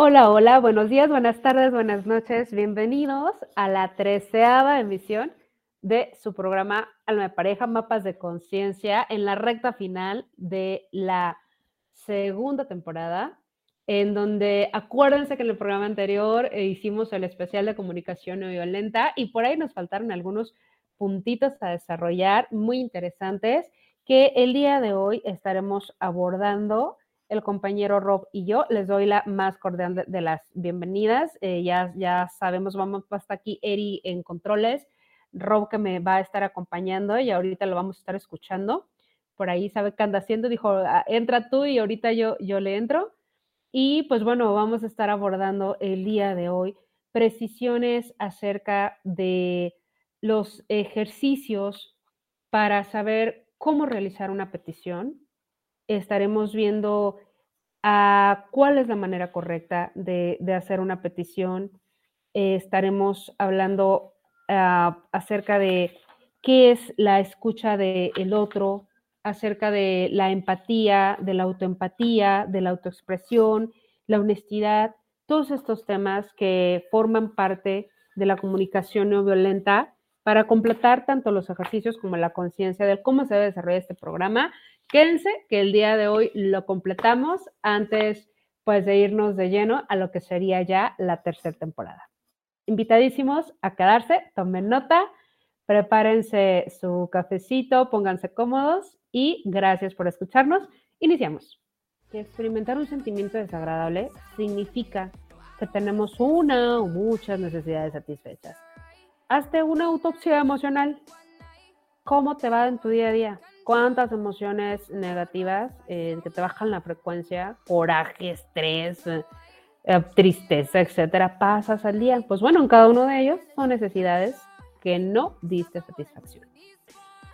Hola, hola, buenos días, buenas tardes, buenas noches. Bienvenidos a la treceava emisión de su programa Alma de Pareja, Mapas de Conciencia, en la recta final de la segunda temporada, en donde acuérdense que en el programa anterior hicimos el especial de comunicación no violenta y por ahí nos faltaron algunos puntitos a desarrollar muy interesantes que el día de hoy estaremos abordando el compañero Rob y yo. Les doy la más cordial de, las bienvenidas. Eh, ya, ya sabemos, vamos hasta aquí Eri en controles, Rob que me va a estar acompañando y ahorita lo vamos a estar escuchando. Por ahí sabe qué anda haciendo, dijo, ah, entra tú y ahorita yo, yo le entro. Y pues bueno, vamos a estar abordando el día de hoy precisiones acerca de los ejercicios para saber cómo realizar una petición, estaremos viendo a cuál es la manera correcta de, hacer una petición. Eh, estaremos hablando ah, acerca de qué es la escucha del otro, acerca de la empatía, de la autoempatía, de la autoexpresión, la honestidad, todos estos temas que forman parte de la comunicación no violenta para completar tanto los ejercicios como la conciencia de cómo se debe desarrollar este programa Quédense que el día de hoy lo completamos antes pues de irnos de lleno a lo que sería ya la tercera temporada. Invitadísimos a quedarse, tomen nota, prepárense su cafecito, pónganse cómodos y gracias por escucharnos. Iniciamos. experimentar un sentimiento desagradable significa que tenemos una o muchas necesidades satisfechas. Hazte una autopsia emocional. ¿Cómo te va en tu día a día? Cuántas emociones negativas eh, que te bajan la frecuencia, coraje, estrés, eh, eh, tristeza, etcétera, pasas al día. Pues bueno, en cada uno de ellos son necesidades que no diste satisfacción.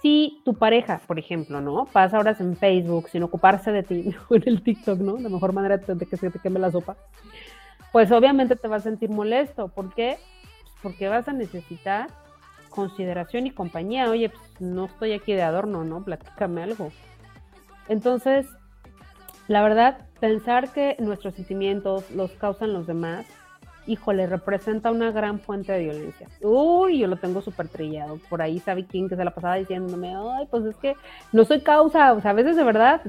Si tu pareja, por ejemplo, ¿no? Pasa horas en Facebook sin ocuparse de ti, o en el TikTok, ¿no? La mejor manera de que se te queme la sopa. Pues obviamente te vas a sentir molesto. ¿Por qué? Pues porque vas a necesitar consideración y compañía. Oye, pues no estoy aquí de adorno, ¿no? Platícame algo. Entonces, la verdad, pensar que nuestros sentimientos los causan los demás, híjole, representa una gran fuente de violencia. Uy, yo lo tengo súper trillado. Por ahí sabe quién que se la pasaba diciéndome, ay, pues es que no soy causa. O sea, a veces de verdad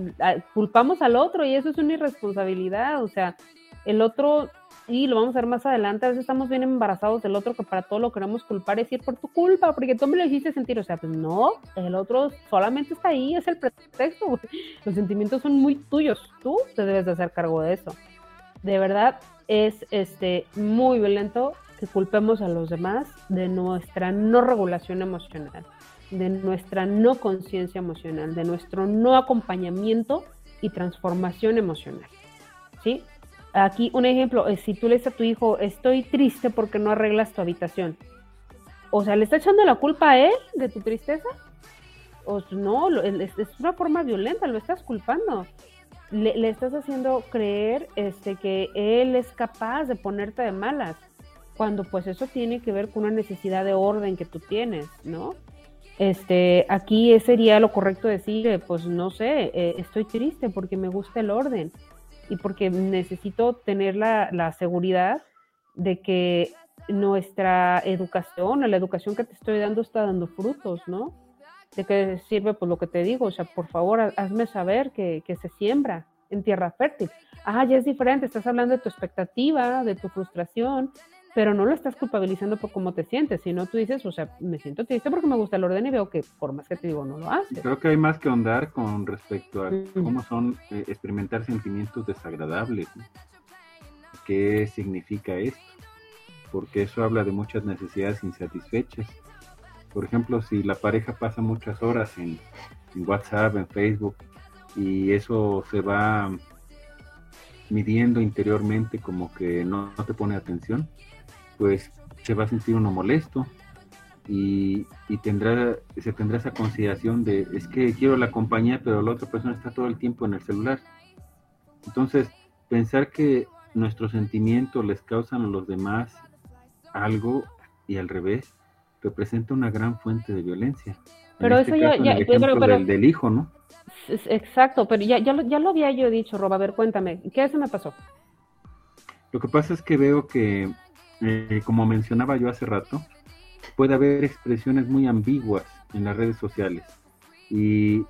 culpamos al otro y eso es una irresponsabilidad. O sea, el otro y lo vamos a ver más adelante, a veces estamos bien embarazados del otro que para todo lo queremos culpar decir por tu culpa, porque tú me lo hiciste sentir, o sea, pues no, el otro solamente está ahí, es el pretexto, los sentimientos son muy tuyos, tú te debes de hacer cargo de eso. De verdad es este muy violento que culpemos a los demás de nuestra no regulación emocional, de nuestra no conciencia emocional, de nuestro no acompañamiento y transformación emocional. ¿Sí? Aquí un ejemplo, si tú le a tu hijo, estoy triste porque no arreglas tu habitación. O sea, ¿le está echando la culpa a él de tu tristeza? O no, es una forma violenta, lo estás culpando. Le, estás haciendo creer este, que él es capaz de ponerte de malas, cuando pues eso tiene que ver con una necesidad de orden que tú tienes, ¿no? Este, aquí sería lo correcto decir, pues no sé, eh, estoy triste porque me gusta el orden y porque necesito tener la, seguridad de que nuestra educación la educación que te estoy dando está dando frutos, ¿no? De que sirve pues lo que te digo, o sea, por favor, hazme saber que, que se siembra en tierra fértil. Ah, ya es diferente, estás hablando de tu expectativa, de tu frustración, pero no lo estás culpabilizando por cómo te sientes, sino tú dices, o sea, me siento triste porque me gusta el orden y veo que por más que te digo, no lo haces. Creo que hay más que ahondar con respecto a cómo son eh, experimentar sentimientos desagradables. ¿Qué significa esto? Porque eso habla de muchas necesidades insatisfechas. Por ejemplo, si la pareja pasa muchas horas en, en WhatsApp, en Facebook, y eso se va midiendo interiormente como que no, no te pone atención, pues se va a sentir uno molesto y, tendrá, se tendrá esa consideración de, es que quiero la compañía, pero la otra persona está todo el tiempo en el celular. Entonces, pensar que nuestros sentimientos les causan a los demás algo y al revés, representa una gran fuente de violencia. Pero eso ya, ya pero, del, hijo, ¿no? Exacto, pero ya, ya, lo, ya lo había yo dicho, Roba, a ver, cuéntame, ¿qué eso me pasó? Lo que pasa es que veo que, eh, como mencionaba yo hace rato, puede haber expresiones muy ambiguas en las redes sociales y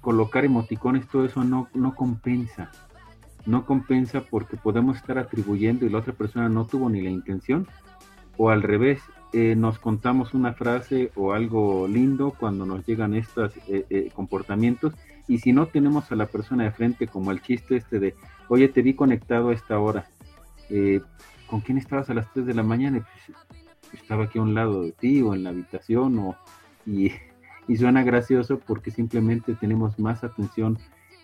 colocar emoticones, todo eso no, no compensa. No compensa porque podemos estar atribuyendo y la otra persona no tuvo ni la intención o al revés, eh, nos contamos una frase o algo lindo cuando nos llegan estos eh, comportamientos y si no tenemos a la persona de frente como el chiste este de, oye, te vi conectado a esta hora, ¿con quién estabas a las 3 de la mañana? Pues, estaba aquí a un lado de ti o en la habitación o, y, y suena gracioso porque simplemente tenemos más atención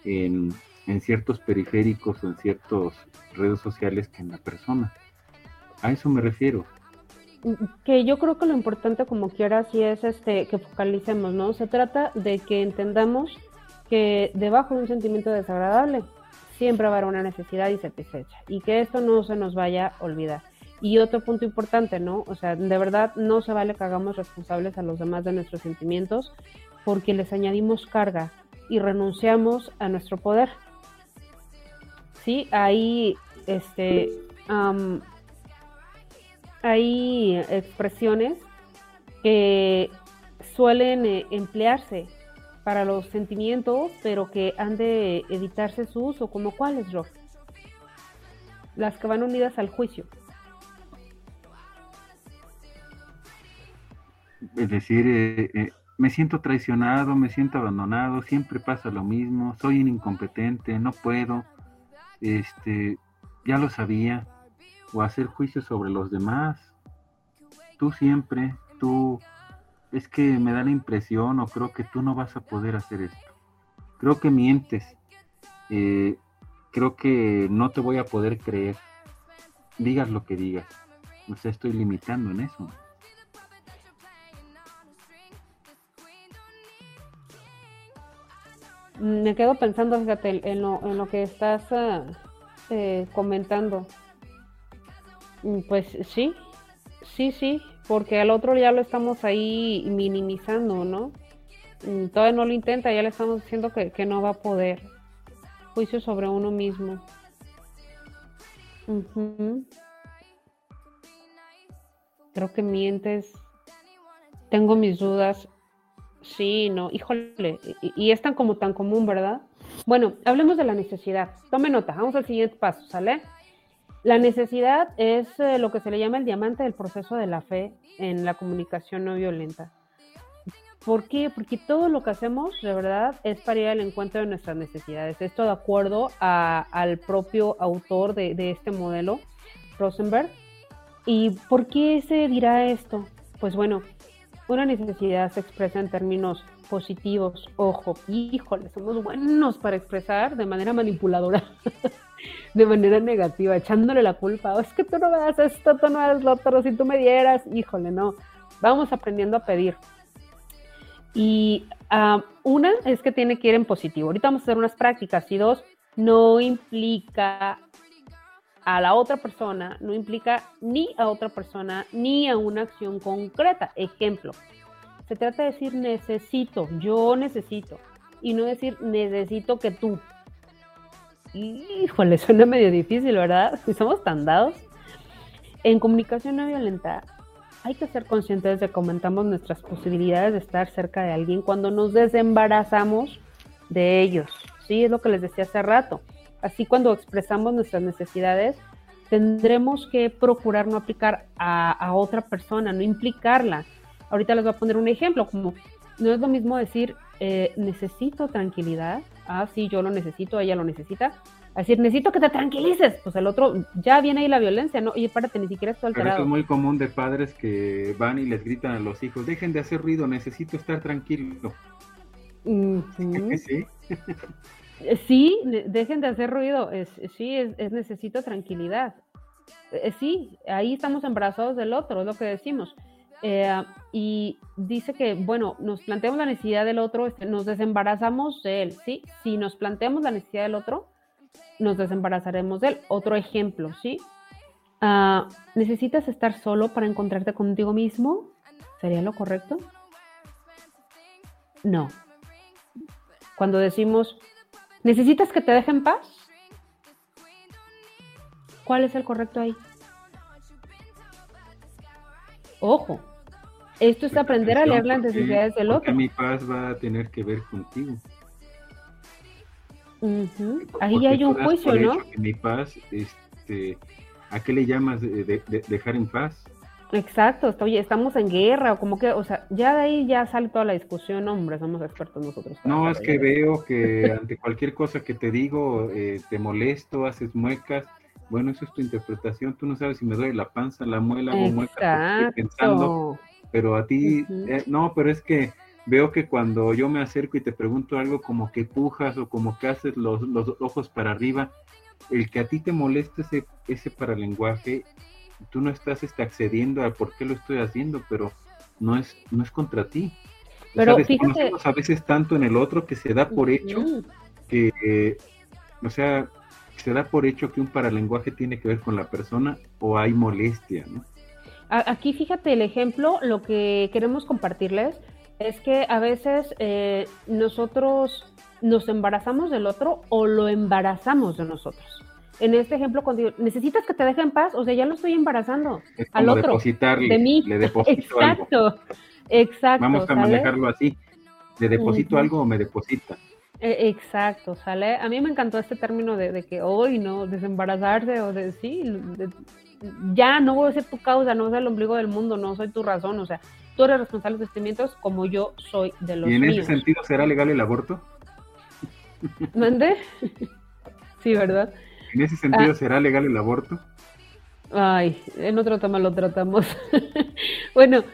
en, en ciertos periféricos o en ciertas redes sociales que en la persona. A eso me refiero que yo creo que lo importante como quiera sí es este que focalicemos, ¿no? Se trata de que entendamos que debajo de un sentimiento desagradable siempre va a haber una necesidad insatisfecha y que esto no se nos vaya a olvidar. Y otro punto importante, ¿no? O sea, de verdad no se vale que hagamos responsables a los demás de nuestros sentimientos porque les añadimos carga y renunciamos a nuestro poder. Sí, ahí, este, hay expresiones que suelen eh, emplearse para los sentimientos, pero que han de evitarse su uso, como cuáles, Rob? Las que van unidas al juicio. Es decir, eh, eh, me siento traicionado, me siento abandonado, siempre pasa lo mismo, soy un incompetente, no puedo, este, ya lo sabía, o hacer juicios sobre los demás. Tú siempre, tú, es que me da la impresión o creo que tú no vas a poder hacer esto. Creo que mientes. Eh, creo que no te voy a poder creer. Digas lo que digas. No sé, estoy limitando en eso. Me quedo pensando, fíjate, en lo, en lo que estás ah, eh, comentando. Mm, pues sí, sí, sí, porque al otro ya lo estamos ahí minimizando, ¿no? Mm, todavía no lo intenta, ya le estamos diciendo que, no va a poder. Juicio sobre uno mismo. Creo que mientes. Tengo mis dudas. Sí, no, híjole. Y, y, es tan como tan común, ¿verdad? Bueno, hablemos de la necesidad. Tome nota, vamos al siguiente paso, ¿sale? La necesidad es eh, lo que se le llama el diamante del proceso de la fe en la comunicación no violenta. ¿Por qué? Porque todo lo que hacemos, de verdad, es para ir al encuentro de nuestras necesidades. Esto de acuerdo al propio autor de, de este modelo, Rosenberg. ¿Y por qué se dirá esto? Pues bueno, una necesidad se expresa en términos positivos. Ojo, híjole, somos buenos para expresar de manera manipuladora. de manera negativa, echándole la culpa. es que tú no me das esto, tú no das lo otro, si tú me dieras, híjole, no. Vamos aprendiendo a pedir. Y ah, una es que tiene que ir en positivo. Ahorita vamos a hacer unas prácticas. Y dos, no implica a la otra persona, no implica ni a otra persona ni a una acción concreta. Ejemplo, se trata de decir necesito, yo necesito, y no decir necesito que tú híjole, suena medio difícil, ¿verdad? Si somos tan dados. En comunicación no violenta hay que ser conscientes de que aumentamos nuestras posibilidades de estar cerca de alguien cuando nos desembarazamos de ellos. Sí, es lo que les decía hace rato. Así cuando expresamos nuestras necesidades, tendremos que procurar no aplicar a, otra persona, no implicarla. Ahorita les voy a poner un ejemplo, como no es lo mismo decir eh, necesito tranquilidad ah, sí, yo lo necesito, ella lo necesita. Es decir, necesito que te tranquilices. Pues el otro, ya viene ahí la violencia, ¿no? Oye, párate, ni siquiera estoy alterado. Pero es muy común de padres que van y les gritan a los hijos, dejen de hacer ruido, necesito estar tranquilo. sí. sí, dejen de hacer ruido. Es, sí, es, necesito tranquilidad. Eh, sí, ahí estamos embarazados del otro, es lo que decimos. Eh, y dice que, bueno, nos planteamos la necesidad del otro, este, nos desembarazamos de él, ¿sí? Si nos planteamos la necesidad del otro, nos desembarazaremos de él. Otro ejemplo, ¿sí? Ah, ¿Necesitas estar solo para encontrarte contigo mismo? ¿Sería lo correcto? No. Cuando decimos, ¿necesitas que te dejen paz? ¿Cuál es el correcto ahí? Ojo, esto es aprender a leer las necesidades del otro. mi paz va a tener que ver contigo. Ahí hay un juicio, ¿no? mi paz, este, ¿a qué le llamas de, dejar en paz? Exacto, oye, estamos en guerra, o como que, o sea, ya de ahí ya sale toda la discusión, hombre, somos expertos nosotros. No, es que veo que ante cualquier cosa que te digo, eh, te molesto, haces muecas, bueno, eso es tu interpretación, tú no sabes si me duele la panza, la muela o muecas, estoy pensando, pero a ti, eh, no, pero es que veo que cuando yo me acerco y te pregunto algo como que pujas o como que haces los, los ojos para arriba, el que a ti te moleste ese, ese paralenguaje tú no estás este, accediendo a por qué lo estoy haciendo, pero no es, no es contra ti. Pero fíjate... a veces tanto en el otro que se da por hecho que, o sea, se da por hecho que un paralenguaje tiene que ver con la persona o hay molestia, ¿no? Aquí fíjate el ejemplo, lo que queremos compartirles es que a veces eh, nosotros nos embarazamos del otro o lo embarazamos de nosotros en este ejemplo, cuando necesitas que te deje en paz, o sea, ya lo estoy embarazando al otro. Depositarle, de mí. Le deposito exacto, exacto. Vamos a manejarlo así. ¿Le deposito algo o me deposita? E, exacto, ¿sale? A mí me encantó este término de, que hoy, ¿no? Desembarazarse o de sí, ya no voy a ser tu causa, no soy el ombligo del mundo, no soy tu razón, o sea, tú eres responsable de tus sentimientos como yo soy de los ¿Y en ese sentido será legal el aborto? ¿Mande? sí, ¿verdad? ¿En ese sentido ah. será legal el aborto? Ay, en otro tema lo tratamos. bueno,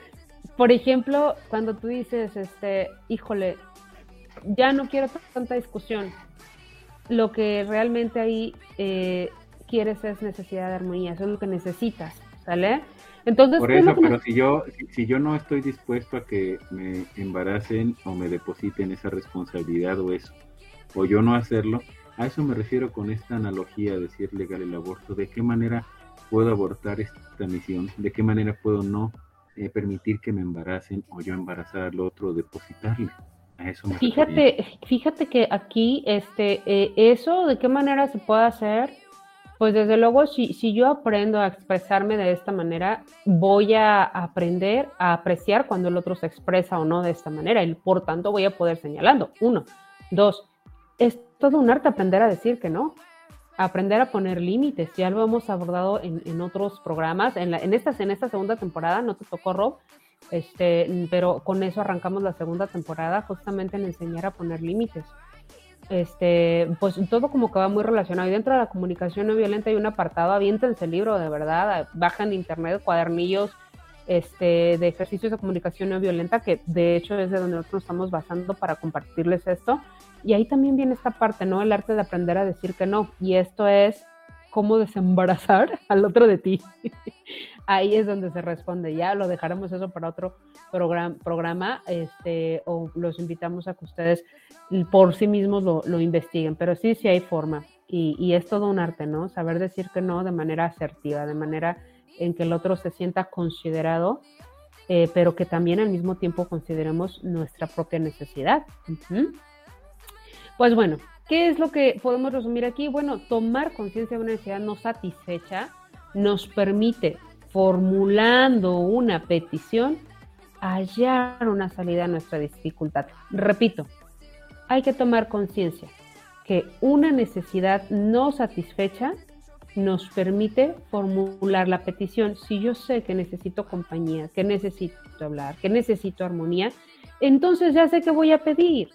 por ejemplo, cuando tú dices, este, híjole, ya no quiero tanta discusión, lo que realmente ahí eh, quieres es necesidad de armonía, eso es lo que necesitas, ¿sale? Entonces, por eso, pero si yo, si yo no estoy dispuesto a que me embaracen o me depositen esa responsabilidad o eso, o yo no hacerlo, a eso me refiero con esta analogía de decir legal el aborto. ¿De qué manera puedo abortar esta misión? ¿De qué manera puedo no eh, permitir que me embaracen o yo embarazar al otro, depositarle? A eso me fíjate, fíjate que aquí, este, eh, eso, ¿de qué manera se puede hacer? Pues desde luego, si, si yo aprendo a expresarme de esta manera, voy a aprender a apreciar cuando el otro se expresa o no de esta manera y por tanto voy a poder señalando. Uno. Dos, es todo un arte aprender a decir que no, aprender a poner límites. Ya lo hemos abordado en, otros programas. En, en, esta, en esta segunda temporada, no te tocó Rob, este, pero con eso arrancamos la segunda temporada, justamente en enseñar a poner límites. Este, pues todo como que va muy relacionado. Y dentro de la comunicación no violenta hay un apartado, aviéntense el libro de verdad, bajan de internet cuadernillos este, de ejercicios de comunicación no violenta, que de hecho es de donde nosotros estamos basando para compartirles esto. Y ahí también viene esta parte, ¿no? El arte de aprender a decir que no. Y esto es cómo desembarazar al otro de ti. ahí es donde se responde. Ya lo dejaremos eso para otro programa, este, o los invitamos a que ustedes por sí mismos lo, lo investiguen. Pero sí, sí hay forma. Y, es todo un arte, ¿no? Saber decir que no de manera asertiva, de manera en que el otro se sienta considerado, eh, pero que también al mismo tiempo consideremos nuestra propia necesidad. Pues bueno, ¿qué es lo que podemos resumir aquí? Bueno, tomar conciencia de una necesidad no satisfecha nos permite, formulando una petición, hallar una salida a nuestra dificultad. Repito, hay que tomar conciencia que una necesidad no satisfecha nos permite formular la petición. Si yo sé que necesito compañía, que necesito hablar, que necesito armonía, entonces ya sé que voy a pedir.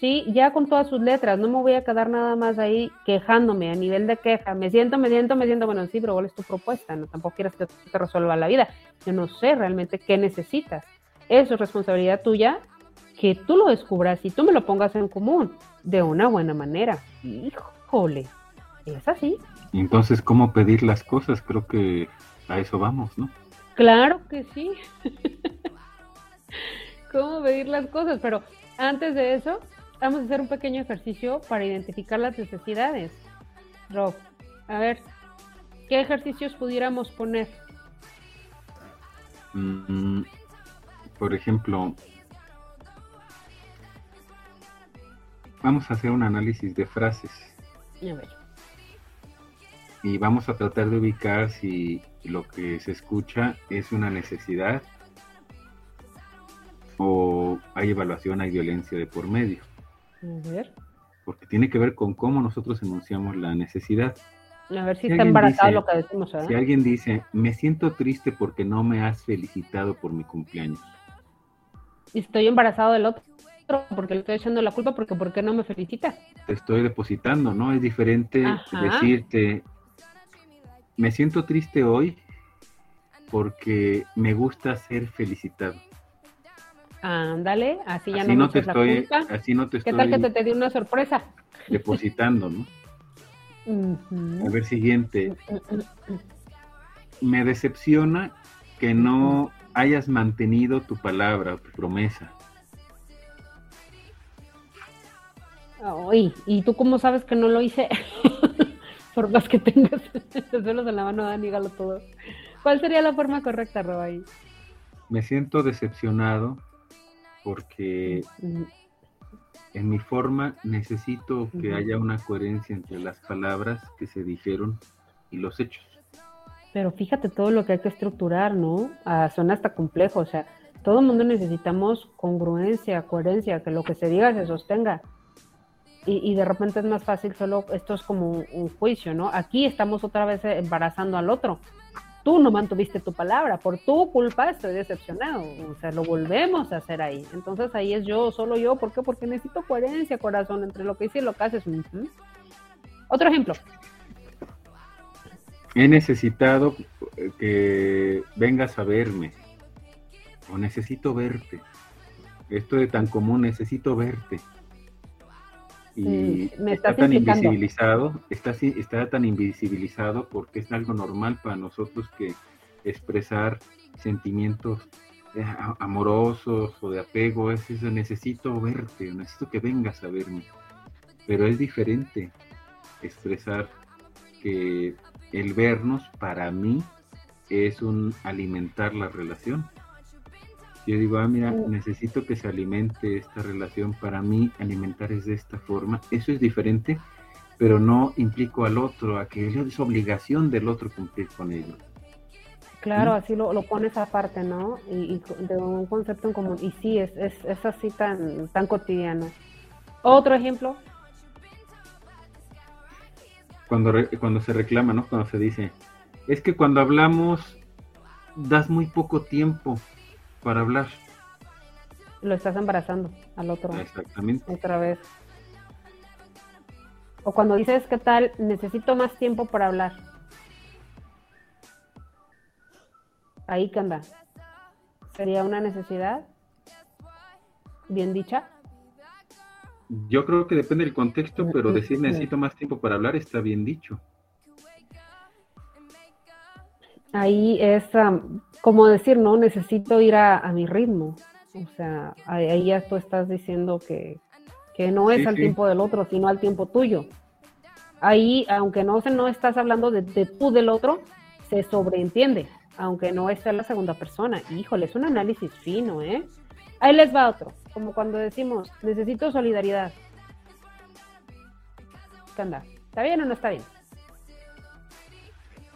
¿Sí? Ya con todas sus letras, no me voy a quedar nada más ahí quejándome a nivel de queja. Me siento, me siento, me siento, bueno, sí, pero ¿cuál es tu propuesta? No, tampoco quieres que te resuelva la vida. Yo no sé realmente qué necesitas. Eso es responsabilidad tuya que tú lo descubras y tú me lo pongas en común de una buena manera. Híjole, es así. Entonces, ¿cómo pedir las cosas? Creo que a eso vamos, ¿no? Claro que sí. ¿Cómo pedir las cosas? Pero antes de eso, vamos a hacer un pequeño ejercicio para identificar las necesidades. Rob, a ver, ¿qué ejercicios pudiéramos poner? Mm, por ejemplo, vamos a hacer un análisis de frases. A ver. y vamos a tratar de ubicar si lo que se escucha es una necesidad o hay evaluación, hay violencia de por medio. A ver. Porque tiene que ver con cómo nosotros enunciamos la necesidad. A ver si, está embarazado lo que decimos. Si alguien dice, me siento triste porque no me has felicitado por mi cumpleaños. Y estoy embarazado del otro porque le estoy echando la culpa porque ¿por qué no me felicitas? Te estoy depositando, ¿no? Es diferente decirte, me siento triste hoy porque me gusta ser felicitado. Ándale, así ya no, te estoy, Así no te ¿Qué tal que te, te di una sorpresa? Depositando, ¿no? A ver, siguiente. Me decepciona que no hayas mantenido tu palabra tu promesa. Ay, ¿y tú cómo sabes que no lo hice? Por más que tengas los dedos en la mano, dígalo todo. ¿Cuál sería la forma correcta, Roba? Me siento decepcionado porque en mi forma necesito que haya una coherencia entre las palabras que se dijeron y los hechos. Pero fíjate todo lo que hay que estructurar, ¿no? Ah, suena hasta complejo, o sea, todo el mundo necesitamos congruencia, coherencia, que lo que se diga se sostenga. Y, de repente es más fácil solo, esto es como un, juicio, ¿no? Aquí estamos otra vez embarazando al otro. Tú no mantuviste tu palabra, por tu culpa estoy decepcionado. O sea, lo volvemos a hacer ahí. Entonces ahí es yo, solo yo. ¿Por qué? Porque necesito coherencia, corazón, entre lo que hice y lo que haces. Otro ejemplo. He necesitado que vengas a verme. O necesito verte. Esto de tan común, necesito verte y me está tan invisibilizado, está, está tan invisibilizado porque es algo normal para nosotros que expresar sentimientos eh, amorosos o de apego, es eso, necesito verte, necesito que vengas a verme. Pero es diferente expresar que el vernos para mí es un alimentar la relación yo digo, ah, mira, necesito que se alimente esta relación. Para mí, alimentar es de esta forma. Eso es diferente, pero no implico al otro, a que es obligación del otro cumplir con ello. Claro, así lo, lo, pones aparte, ¿no? Y, de un concepto en común. Y sí, es, es, es así tan, tan cotidiano. Otro ejemplo. Cuando, cuando se reclama, ¿no? Cuando se dice, es que cuando hablamos das muy poco tiempo para hablar. Lo estás embarazando al otro. Exactamente. Otra vez. O cuando dices, ¿qué tal? Necesito más tiempo para hablar. Ahí que anda. ¿Sería una necesidad? ¿Bien dicha? Yo creo que depende del contexto, pero decir necesito más tiempo para hablar está bien dicho. Ahí es, como decir, no, necesito ir a, mi ritmo. O sea, ahí ya tú estás diciendo que, no es al tiempo del otro, sino al tiempo tuyo. Ahí, aunque no, se, no estás hablando de, tú del otro, se sobreentiende, aunque no es la segunda persona. Híjole, es un análisis fino, ¿eh? Ahí les va otro, como cuando decimos, necesito solidaridad. ¿Qué anda? ¿Está bien o no está bien?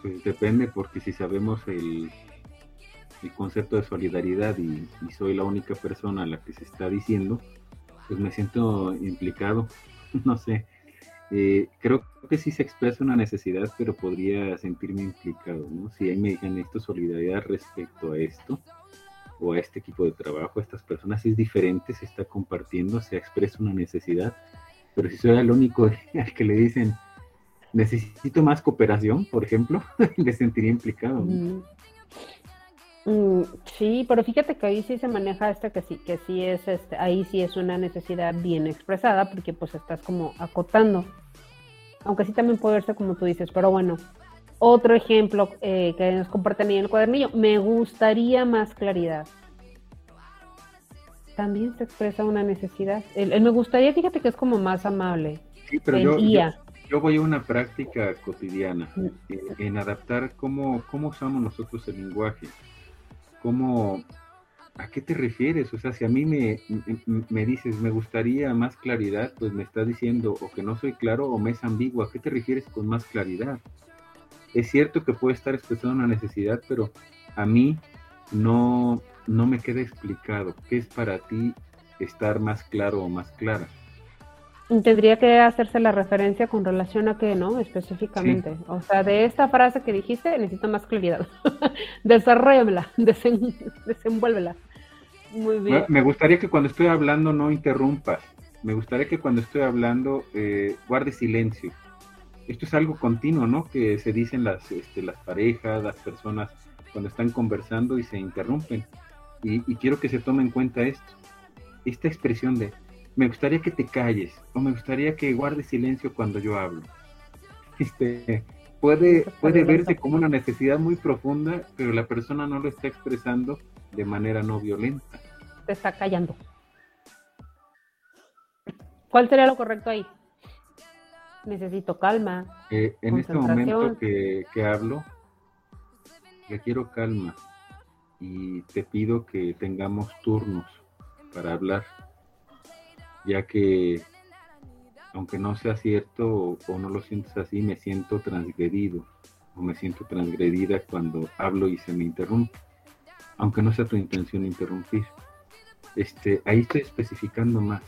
Pues depende, porque si sabemos el, el concepto de solidaridad y, soy la única persona a la que se está diciendo, pues me siento implicado, no sé. Eh, creo que sí se expresa una necesidad, pero podría sentirme implicado, ¿no? Si ahí me dijeran esto, solidaridad respecto a esto, o a este equipo de trabajo, a estas personas, es diferente, se está compartiendo, se expresa una necesidad, pero si soy el único al que le dicen, necesito más cooperación, por ejemplo, me sentiría implicado. Mm, sí, pero fíjate que ahí sí se maneja este que sí, que sí es este, ahí sí es una necesidad bien expresada, porque pues estás como acotando. Aunque sí también puede verse como tú dices, pero bueno. Otro ejemplo eh, que nos comparten ahí en el cuadernillo, me gustaría más claridad. También se expresa una necesidad. El, me gustaría, fíjate que es como más amable. Sí, pero yo, yo, voy a una práctica cotidiana mm. en, adaptar cómo, cómo usamos nosotros el lenguaje cómo, ¿a qué te refieres? O sea, si a mí me, me, dices, me gustaría más claridad, pues me estás diciendo o que no soy claro o me es ambiguo. ¿A qué te refieres con más claridad? es cierto que puede estar expresando una necesidad, pero a mí no, no me queda explicado qué es para ti estar más claro o más clara. Tendría que hacerse la referencia con relación a qué, ¿no? Específicamente. O sea, de esta frase que dijiste, necesito más claridad. Desarrollamela, desenvuélvela. Muy bien. Me gustaría que cuando estoy hablando no interrumpas. Me gustaría que cuando estoy hablando eh, guarde silencio. Esto es algo continuo, ¿no? Que se dicen las, este, las parejas, las personas cuando están conversando y se interrumpen. Y, y quiero que se tome en cuenta esto. Esta expresión de me gustaría que te calles o me gustaría que guardes silencio cuando yo hablo. Este, puede, puede verse como una necesidad muy profunda, pero la persona no lo está expresando de manera no violenta. Te está callando. ¿Cuál sería lo correcto ahí? Necesito calma. Eh, en este momento que, que hablo, quiero calma y te pido que tengamos turnos para hablar ya que aunque no sea cierto o, no lo sientes así, me siento transgredido o me siento transgredida cuando hablo y se me interrumpe, aunque no sea tu intención interrumpir. Este, ahí estoy especificando más.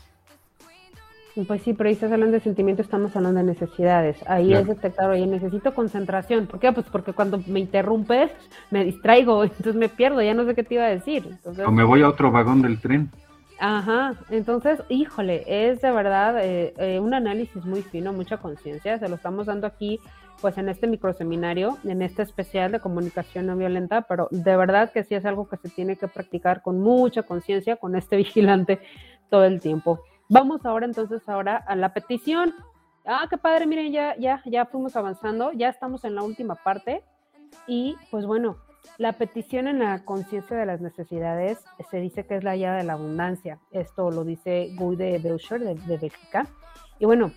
Pues sí, pero ahí estás hablando de sentimientos, estamos hablando de necesidades. Ahí es detectar, oye, necesito concentración. ¿Por qué? Pues porque cuando me interrumpes, me distraigo, entonces me pierdo, ya no sé qué te iba a decir. o me voy a otro vagón del tren. Ajá, entonces, híjole, es de verdad eh, eh, un análisis muy fino, mucha conciencia, se lo estamos dando aquí pues en este microseminario, en este especial de comunicación no violenta, pero de verdad que sí es algo que se tiene que practicar con mucha conciencia, con este vigilante todo el tiempo. Vamos ahora entonces ahora a la petición. Ah, qué padre, miren, ya, ya, ya fuimos avanzando, ya estamos en la última parte y pues bueno, la petición en la conciencia de las necesidades se dice que es la llave de la abundancia. Esto lo dice Guy de Boucher de, Bélgica. Y bueno,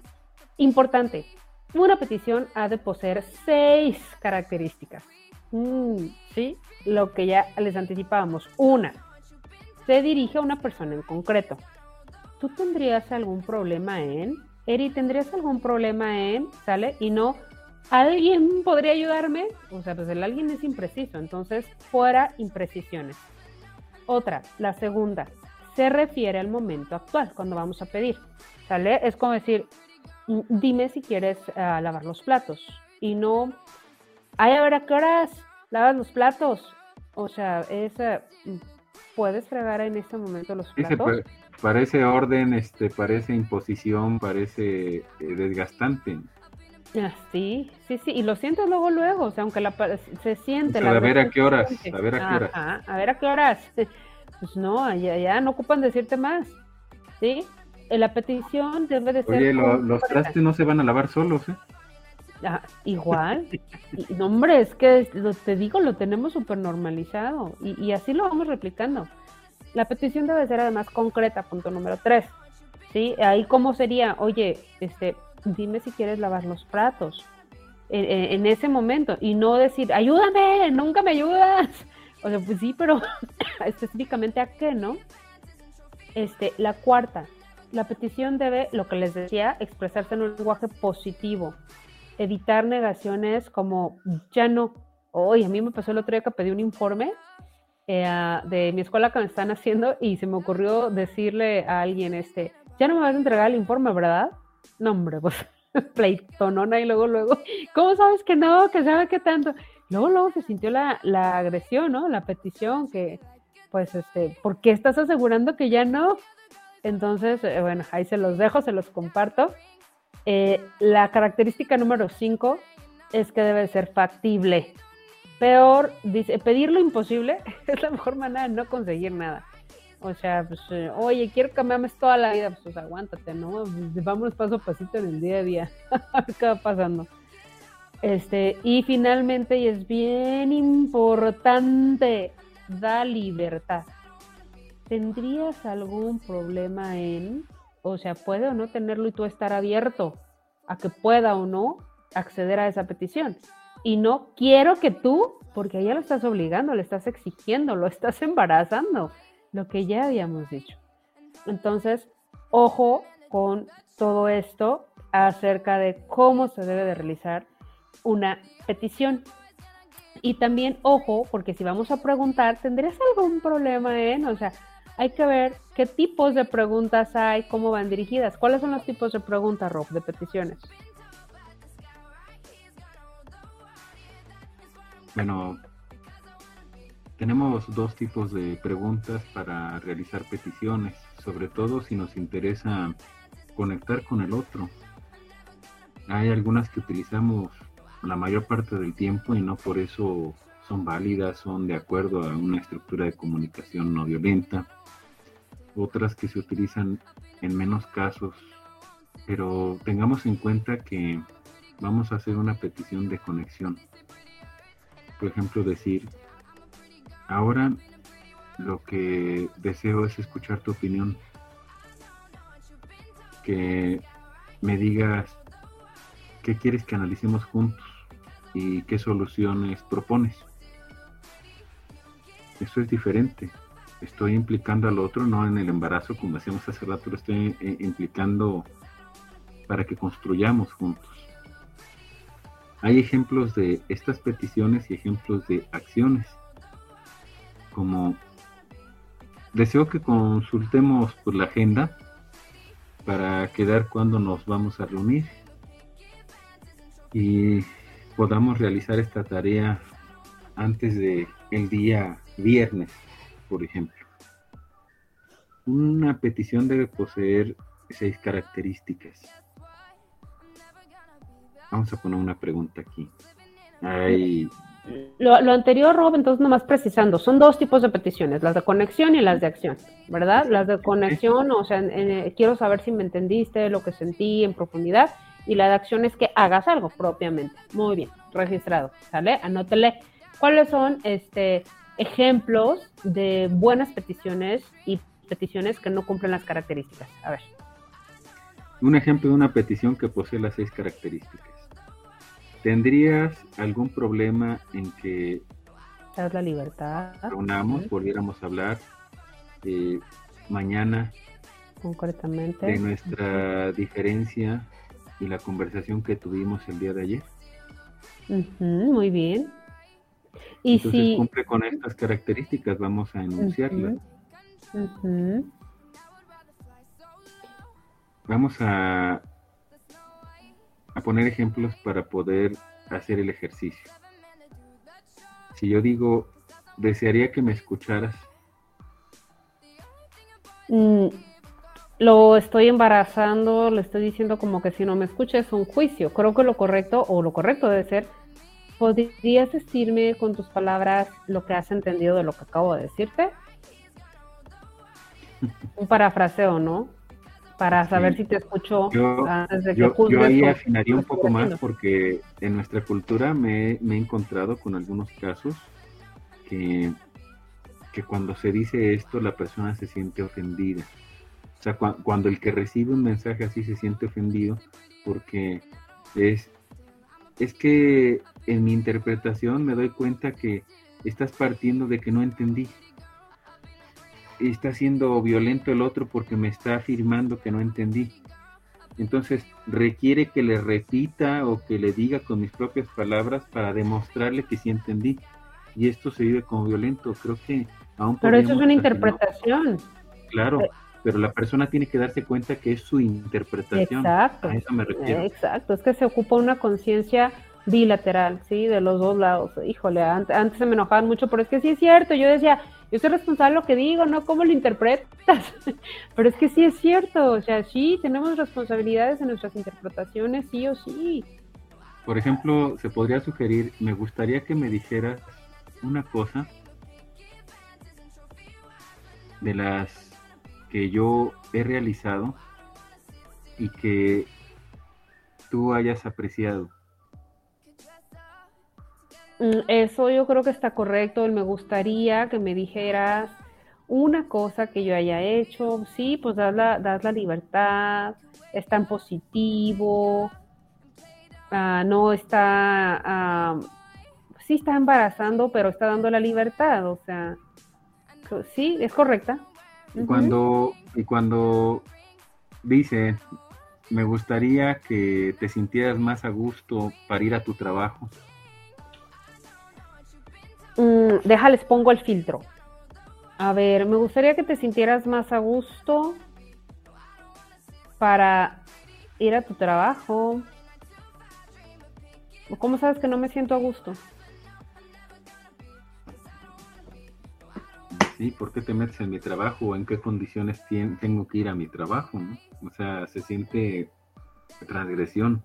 importante, una petición ha de poseer seis características. Mm, ¿Sí? Lo que ya les anticipábamos. Una, se dirige a una persona en concreto. ¿Tú tendrías algún problema en? Eri, ¿tendrías algún problema en? ¿Sale? Y no ¿Alguien podría ayudarme? O sea, pues el alguien es impreciso, entonces fuera imprecisiones. Otra, la segunda, se refiere al momento actual, cuando vamos a pedir. ¿Sale? Es como decir, dime si quieres ah, lavar los platos y no, ay, a ver, ¿a qué horas lavas los platos? O sea, es, ¿puedes fregar en este momento los platos? parece orden, este, parece imposición, parece eh, desgastante. Ah, sí, sí, sí, y lo sientes luego, luego, o sea, aunque la, se siente. a ver a qué horas, a ver a qué horas. a ver a qué horas. Pues no, ya, ya no ocupan decirte más, ¿sí? La petición debe de ser. Oye, los trastes no se van a lavar solos, ¿eh? Ah, igual. y, no, hombre, es que lo, te digo, lo tenemos súper normalizado y, y así lo vamos replicando. La petición debe ser además concreta, punto número tres. ¿Sí? Ahí cómo sería, oye, este, dime si quieres lavar los platos en, ese momento y no decir, ayúdame, nunca me ayudas. O sea, pues sí, pero específicamente a qué, ¿no? Este, la cuarta, la petición debe, lo que les decía, expresarse en un lenguaje positivo, evitar negaciones como ya no. Hoy a mí me pasó el otro día que pedí un informe eh, de mi escuela que me están haciendo y se me ocurrió decirle a alguien, este, ya no me vas a entregar el informe, ¿verdad? No, hombre, pues pleitonona y luego, luego, ¿cómo sabes que no? Que sabe que tanto. Luego, luego se sintió la, la agresión, ¿no? La petición, que, pues, este, ¿por qué estás asegurando que ya no? Entonces, eh, bueno, ahí se los dejo, se los comparto. Eh, la característica número 5 es que debe ser factible. Peor, dice, pedir lo imposible es la mejor manera de no conseguir nada. O sea, pues, eh, oye, quiero que me ames toda la vida, pues, aguántate, ¿no? Vamos paso a pasito en el día a día, a qué va pasando. Este, y finalmente, y es bien importante, da libertad. ¿Tendrías algún problema en, o sea, puede o no tenerlo y tú estar abierto a que pueda o no acceder a esa petición? Y no quiero que tú, porque ya lo estás obligando, le estás exigiendo, lo estás embarazando lo que ya habíamos dicho. Entonces, ojo con todo esto acerca de cómo se debe de realizar una petición. Y también, ojo, porque si vamos a preguntar, ¿tendrías algún problema en? O sea, hay que ver qué tipos de preguntas hay, cómo van dirigidas. ¿Cuáles son los tipos de preguntas, Rob, de peticiones? Bueno, tenemos dos tipos de preguntas para realizar peticiones, sobre todo si nos interesa conectar con el otro. Hay algunas que utilizamos la mayor parte del tiempo y no por eso son válidas, son de acuerdo a una estructura de comunicación no violenta. Otras que se utilizan en menos casos, pero tengamos en cuenta que vamos a hacer una petición de conexión. Por ejemplo, decir, ahora lo que deseo es escuchar tu opinión, que me digas qué quieres que analicemos juntos y qué soluciones propones. Eso es diferente. Estoy implicando al otro, no en el embarazo, como decíamos hace rato, lo estoy eh, implicando para que construyamos juntos. Hay ejemplos de estas peticiones y ejemplos de acciones, como deseo que consultemos por la agenda para quedar cuando nos vamos a reunir y podamos realizar esta tarea antes de el día viernes, por ejemplo. Una petición debe poseer seis características. Vamos a poner una pregunta aquí. Lo, anterior, Rob, entonces nomás precisando, son dos tipos de peticiones, las de conexión y las de acción, ¿verdad? Las de conexión, o sea, quiero saber si me entendiste lo que sentí en profundidad, y la de acción es que hagas algo propiamente. Muy bien, registrado, ¿sale? Anótele cuáles son este, ejemplos de buenas peticiones y peticiones que no cumplen las características. A ver. Un ejemplo de una petición que posee las seis características. ¿Tendrías algún problema en que la libertad reunamos, volviéramos a hablar eh, mañana concretamente de nuestra diferencia y la conversación que tuvimos el día de ayer. muy bien. Y Entonces si cumple con estas características, vamos a enunciarlas. Vamos a, a poner ejemplos para poder hacer el ejercicio. Si yo digo, desearía que me escucharas. Mm, lo estoy embarazando, le estoy diciendo como que si no me escucha es un juicio. Creo que lo correcto, o lo correcto debe ser, ¿podrías decirme con tus palabras lo que has entendido de lo que acabo de decirte? Un parafraseo, ¿no? Para saber si te escucho antes de que yo, yo ahí afinaría un poco más porque en nuestra cultura me, me he encontrado con algunos casos que, que cuando se dice esto la persona se siente ofendida. O sea, cuando el que recibe un mensaje así se siente ofendido, porque es, es que en mi interpretación me doy cuenta que estás partiendo de que no entendí. Está siendo violento el otro porque me está afirmando que no entendí. Entonces requiere que le repita o que le diga con mis propias palabras para demostrarle que sí entendí. Y esto se vive como violento. Creo que aún Pero eso es una interpretación. Claro, eh, pero la persona tiene que darse cuenta que es su interpretación. Exacto. A eso me refiero. Exacto, es que se ocupa una conciencia bilateral, ¿sí? De los dos lados. Híjole, antes, se me enojaban mucho, pero es que sí es cierto. Yo decía, yo soy responsable de lo que digo, no cómo lo interpretas. pero es que sí es cierto. O sea, sí, tenemos responsabilidades en nuestras interpretaciones, sí o sí. Por ejemplo, se podría sugerir, me gustaría que me dijeras una cosa de las que yo he realizado y que tú hayas apreciado. Mm, eso yo creo que está correcto. Me gustaría que me dijeras una cosa que yo haya hecho. Sí, pues das la, das la libertad, está en positivo, ah, no está, ah, sí está embarazando, pero está dando la libertad. O sea, sí, es correcta. Y cuando, y cuando dice, me gustaría que te sintieras más a gusto para ir a tu trabajo. Mm, déjales, pongo el filtro. A ver, me gustaría que te sintieras más a gusto para ir a tu trabajo. ¿Cómo sabes que no me siento a gusto? Sí, ¿por qué te metes en mi trabajo? ¿En qué condiciones tengo que ir a mi trabajo? O sea, se siente transgresión.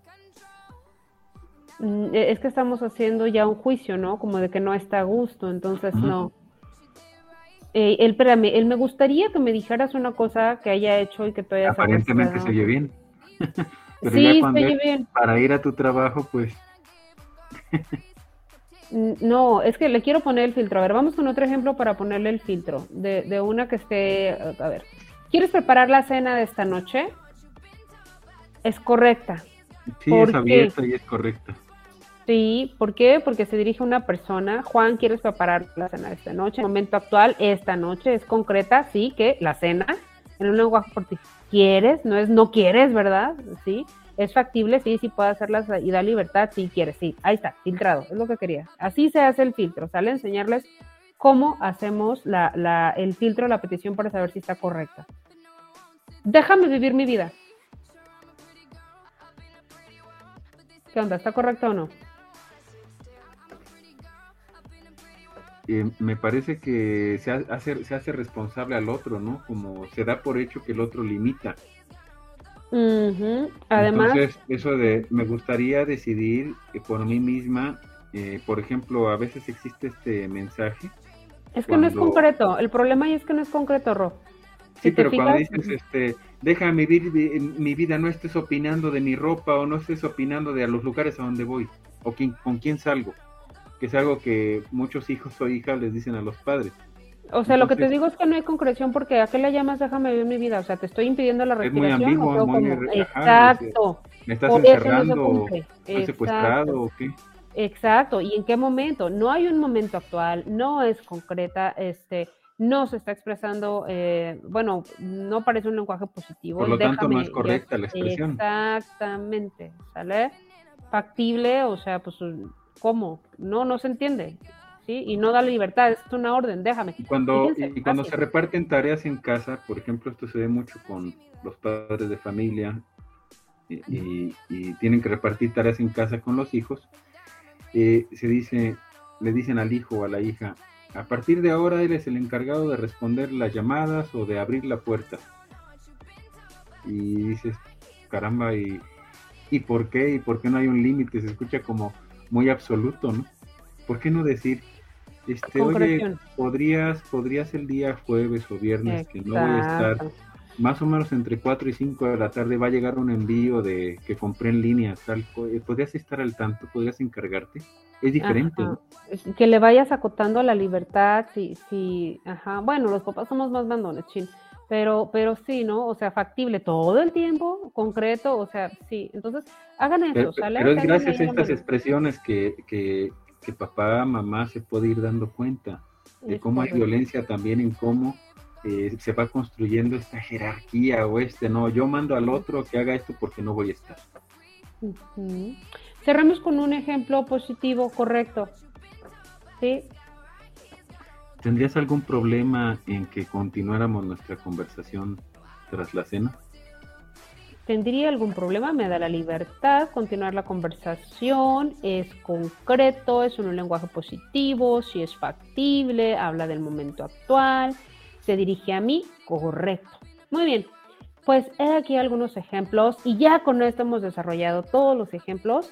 Mm, e, es que estamos haciendo ya un juicio, ¿no? Como de que no está a gusto, entonces no. Eh, él, espérame, él me gustaría que me dijeras una cosa que haya hecho y que hayas Aparentemente se oye bien. Pero sí, se oye bien. Para ir a tu trabajo, pues. no, es que le quiero poner el filtro. A ver, vamos con otro ejemplo para ponerle el filtro. De, de una que esté. A ver. ¿Quieres preparar la cena de esta noche? Es correcta. Sí, es abierta y es correcta. Sí, ¿por qué? Porque se dirige a una persona. Juan, ¿quieres preparar la cena de esta noche? En el momento actual, esta noche es concreta, sí, que la cena, en un lenguaje por ti, quieres, no es no quieres, ¿verdad? Sí, es factible, sí, sí puede hacerlas y da libertad, sí quieres, sí, ahí está, filtrado, es lo que quería. Así se hace el filtro, sale enseñarles cómo hacemos la, la, el filtro, la petición para saber si está correcta. Déjame vivir mi vida. ¿Qué onda? ¿Está correcto o no? Eh, me parece que se hace, se hace responsable al otro, ¿no? Como se da por hecho que el otro limita. Además. Entonces, eso de me gustaría decidir por mí misma, eh, por ejemplo, a veces existe este mensaje. Es que no es concreto, el problema ahí es que no es concreto, Ro. Sí, pero cuando dices, este, déjame vivir mi vida, no estés opinando de mi ropa o no estés opinando de a los lugares a donde voy o con quién salgo, que es algo que muchos hijos o hijas les dicen a los padres. O sea, lo que te digo es que no hay concreción porque ¿a qué le llamas déjame vivir mi vida? O sea, te estoy impidiendo la respiración. Es muy ambiguo, muy Exacto. ¿Me estás encerrando? ¿Estoy secuestrado o qué? Exacto. ¿Y en qué momento? No hay un momento actual, no es concreta, este no se está expresando, eh, bueno, no parece un lenguaje positivo. Por lo tanto, no es correcta la expresión. Exactamente, ¿sale? Factible, o sea, pues, ¿cómo? No, no se entiende, ¿sí? Y no da libertad, es una orden, déjame. Y cuando, y, cuando se reparten tareas en casa, por ejemplo, esto se ve mucho con los padres de familia y, tienen que repartir tareas en casa con los hijos, eh, se dice, le dicen al hijo o a la hija, a partir de ahora él es el encargado de responder las llamadas o de abrir la puerta. Y dices, caramba, ¿y, ¿y por qué? ¿Y por qué no hay un límite? Se escucha como muy absoluto, ¿no? ¿Por qué no decir, este, oye, podrías, podrías el día jueves o viernes que no voy a estar, más o menos entre 4 y 5 de la tarde va a llegar un envío de que compré en línea, tal, podrías estar al tanto, podrías encargarte es diferente. Que le vayas acotando la libertad, sí, sí, ajá. Bueno, los papás somos más mandones, chin. Pero, pero sí, ¿no? O sea, factible todo el tiempo, concreto, o sea, sí. Entonces, hagan eso, pero, es gracias a estas expresiones que, que, que, papá, mamá se puede ir dando cuenta de cómo hay violencia también en cómo eh, se va construyendo esta jerarquía o este, no, yo mando al otro que haga esto porque no voy a estar. Cerramos con un ejemplo positivo, correcto. ¿Sí? ¿Tendrías algún problema en que continuáramos nuestra conversación tras la cena? ¿Tendría algún problema? Me da la libertad continuar la conversación, es concreto, es un lenguaje positivo, si es factible, habla del momento actual, se dirige a mí, correcto. Muy bien, pues he aquí algunos ejemplos y ya con esto hemos desarrollado todos los ejemplos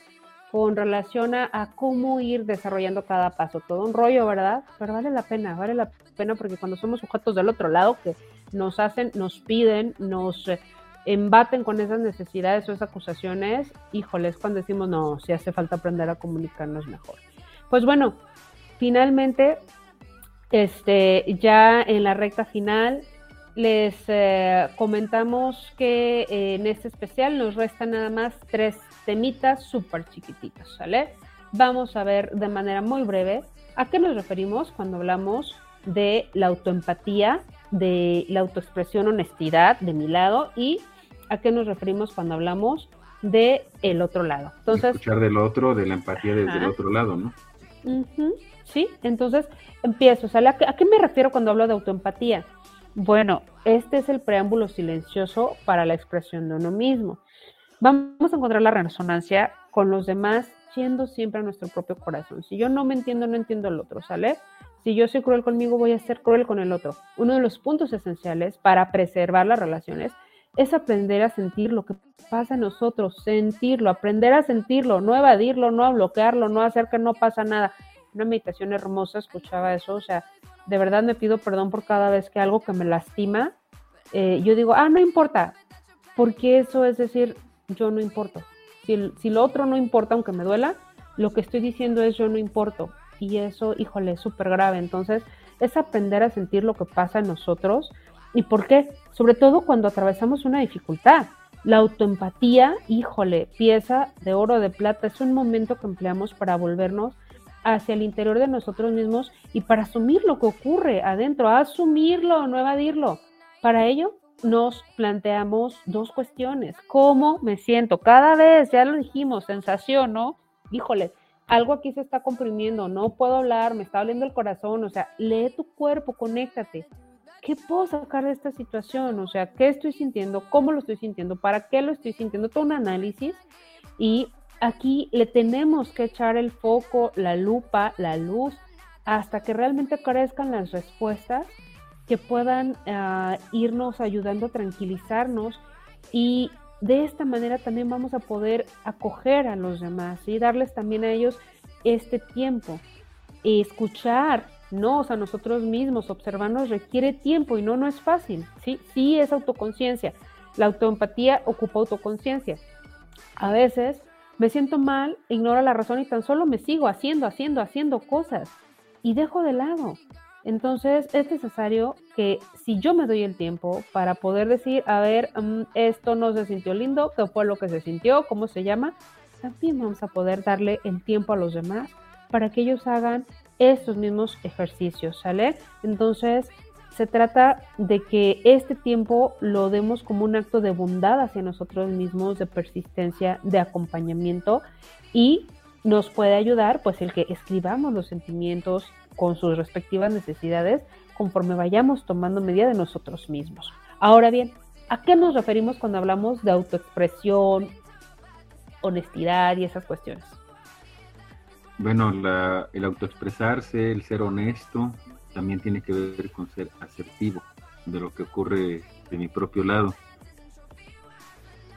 con relación a, cómo ir desarrollando cada paso. Todo un rollo, ¿verdad? Pero vale la pena, vale la pena porque cuando somos sujetos del otro lado que nos hacen, nos piden, nos eh, embaten con esas necesidades o esas acusaciones, híjoles, cuando decimos, no, si hace falta aprender a comunicarnos mejor. Pues bueno, finalmente, este, ya en la recta final, les eh, comentamos que eh, en este especial nos restan nada más tres temitas súper chiquititos, ¿sale? Vamos a ver de manera muy breve a qué nos referimos cuando hablamos de la autoempatía, de la autoexpresión honestidad de mi lado y a qué nos referimos cuando hablamos de el otro lado. Entonces, escuchar del otro, de la empatía desde el otro lado, ¿no? sí, entonces empiezo. O sea, ¿a qué, me refiero cuando hablo de autoempatía? Bueno, este es el preámbulo silencioso para la expresión de uno mismo. Vamos a encontrar la resonancia con los demás yendo siempre a nuestro propio corazón. Si yo no me entiendo, no entiendo al otro, ¿sale? Si yo soy cruel conmigo, voy a ser cruel con el otro. Uno de los puntos esenciales para preservar las relaciones es aprender a sentir lo que pasa en nosotros, sentirlo, aprender a sentirlo, no evadirlo, no bloquearlo, no hacer que no pasa nada. Una meditación hermosa, escuchaba eso, o sea, de verdad me pido perdón por cada vez que algo que me lastima, eh, yo digo, ah, no importa, porque eso es decir, yo no importo. Si, si lo otro no importa, aunque me duela, lo que estoy diciendo es yo no importo. Y eso, híjole, es súper grave. Entonces, es aprender a sentir lo que pasa en nosotros, ¿Y por qué? Sobre todo cuando atravesamos una dificultad. La autoempatía, híjole, pieza de oro de plata, es un momento que empleamos para volvernos hacia el interior de nosotros mismos y para asumir lo que ocurre adentro, asumirlo, no evadirlo. Para ello nos planteamos dos cuestiones. ¿Cómo me siento? Cada vez, ya lo dijimos, sensación, ¿no? Híjole, algo aquí se está comprimiendo, no puedo hablar, me está doliendo el corazón, o sea, lee tu cuerpo, conéctate. ¿qué puedo sacar de esta situación? O sea, ¿qué estoy sintiendo? ¿Cómo lo estoy sintiendo? ¿Para qué lo estoy sintiendo? Todo un análisis y aquí le tenemos que echar el foco, la lupa, la luz, hasta que realmente crezcan las respuestas que puedan ah, irnos ayudando a tranquilizarnos y de esta manera también vamos a poder acoger a los demás y darles también a ellos este tiempo, escuchar no, o sea, nosotros mismos observarnos requiere tiempo y no, no es fácil, ¿sí? Sí es autoconciencia. La autoempatía ocupa autoconciencia. A veces me siento mal, ignoro la razón y tan solo me sigo haciendo, haciendo, haciendo cosas y dejo de lado. Entonces es necesario que si yo me doy el tiempo para poder decir, a ver, mm, esto no se sintió lindo, qué fue lo que se sintió, cómo se llama, también vamos a poder darle el tiempo a los demás para que ellos hagan estos mismos ejercicios, ¿sale? Entonces, se trata de que este tiempo lo demos como un acto de bondad hacia nosotros mismos, de persistencia, de acompañamiento y nos puede ayudar pues el que escribamos los sentimientos con sus respectivas necesidades conforme vayamos tomando medida de nosotros mismos. Ahora bien, ¿a qué nos referimos cuando hablamos de autoexpresión, honestidad y esas cuestiones? Bueno, el autoexpresarse, el ser honesto, también tiene que ver con ser asertivo de lo que ocurre de mi propio lado.